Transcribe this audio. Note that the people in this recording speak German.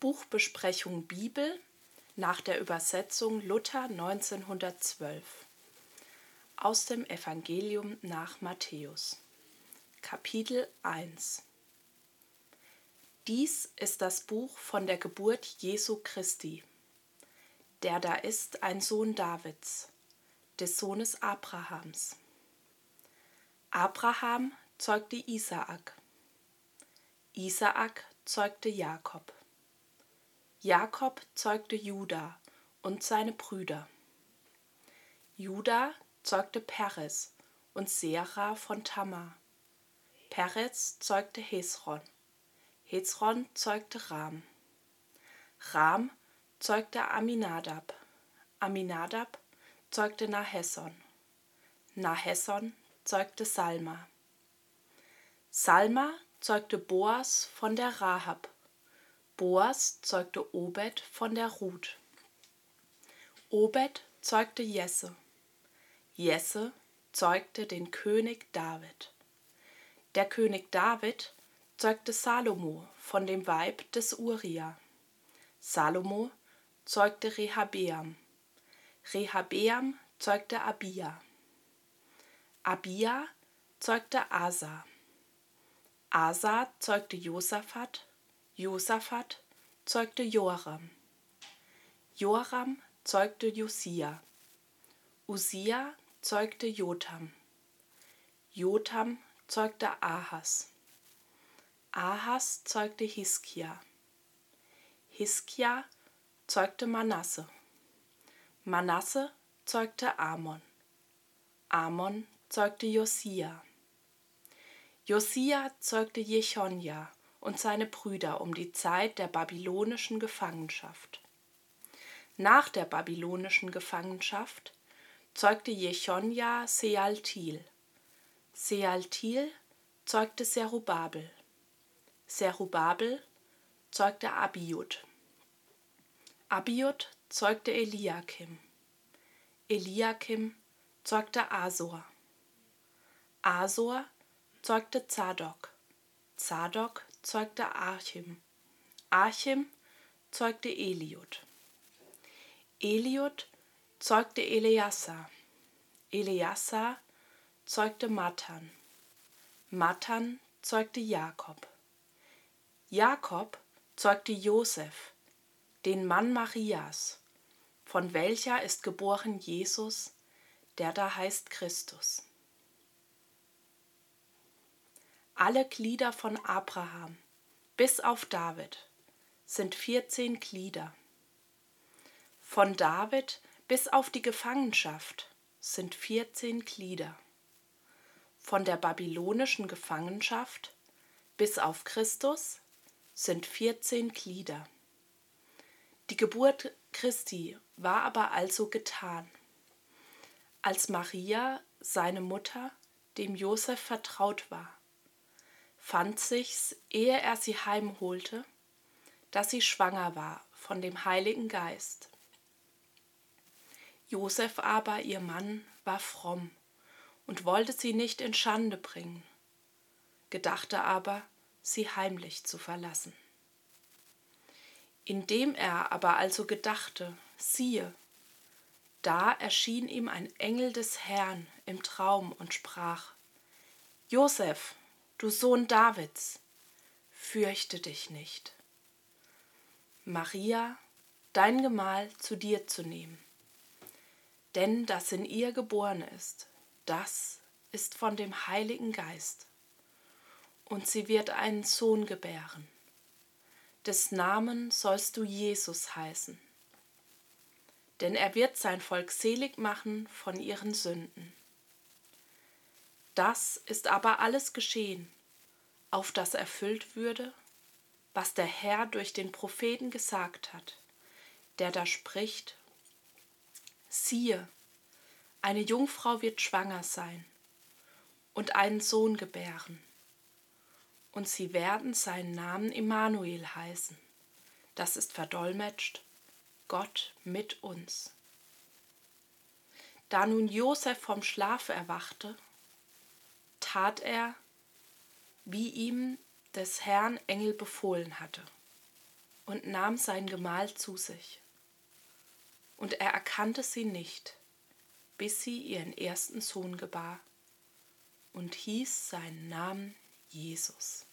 Buchbesprechung Bibel nach der Übersetzung Luther 1912 aus dem Evangelium nach Matthäus Kapitel 1 Dies ist das Buch von der Geburt Jesu Christi. Der da ist ein Sohn Davids, des Sohnes Abrahams. Abraham zeugte Isaak. Isaak zeugte Jakob. Jakob zeugte Juda und seine Brüder. Juda zeugte Peres und Sera von Tamar. Peres zeugte Hesron. Hezron zeugte Ram. Ram zeugte Aminadab. Aminadab zeugte Nahesson. Nahesson zeugte Salma. Salma zeugte Boas von der Rahab. Boas zeugte Obed von der Ruth. Obed zeugte Jesse. Jesse zeugte den König David. Der König David zeugte Salomo von dem Weib des Uria. Salomo zeugte Rehabeam. Rehabeam zeugte Abia. Abia zeugte Asa. Asa zeugte Josaphat, Josaphat zeugte Joram. Joram zeugte Josia. Usia zeugte Jotam. Jotam zeugte Ahas. Ahas zeugte Hiskia. Hiskia zeugte Manasse. Manasse zeugte Amon. Amon zeugte Josia. Josia zeugte Jechonja und seine Brüder um die Zeit der babylonischen Gefangenschaft. Nach der babylonischen Gefangenschaft zeugte Jechonja Sealtil. Sealtil zeugte Serubabel. Serubabel zeugte Abiud. Abiud zeugte Eliakim. Eliakim zeugte Asor. Asor zeugte Zadok. Zadok zeugte Archim. Archim zeugte Eliud. Eliud zeugte Eleazar. Eleazar zeugte Matan. Matan zeugte Jakob. Jakob zeugte Josef, den Mann Marias, von welcher ist geboren Jesus, der da heißt Christus. Alle Glieder von Abraham bis auf David sind 14 Glieder. Von David bis auf die Gefangenschaft sind 14 Glieder. Von der babylonischen Gefangenschaft bis auf Christus sind 14 Glieder. Die Geburt Christi war aber also getan. Als Maria, seine Mutter, dem Josef vertraut war, fand sich's, ehe er sie heimholte, dass sie schwanger war von dem Heiligen Geist. Josef aber, ihr Mann, war fromm und wollte sie nicht in Schande bringen, gedachte aber, sie heimlich zu verlassen. Indem er aber also gedachte, siehe, da erschien ihm ein Engel des Herrn im Traum und sprach, Josef, du Sohn Davids, fürchte dich nicht. Maria, dein Gemahl zu dir zu nehmen. Denn das in ihr geboren ist, das ist von dem Heiligen Geist. Und sie wird einen Sohn gebären. Des Namen sollst du Jesus heißen. Denn er wird sein Volk selig machen von ihren Sünden. Das ist aber alles geschehen, auf das erfüllt würde, was der Herr durch den Propheten gesagt hat, der da spricht, siehe, eine Jungfrau wird schwanger sein und einen Sohn gebären, und sie werden seinen Namen Immanuel heißen, das ist verdolmetscht, Gott mit uns. Da nun Josef vom Schlaf erwachte, tat er, wie ihm des Herrn Engel befohlen hatte, und nahm sein Gemahl zu sich. Und er erkannte sie nicht, bis sie ihren ersten Sohn gebar und hieß seinen Namen Jesus.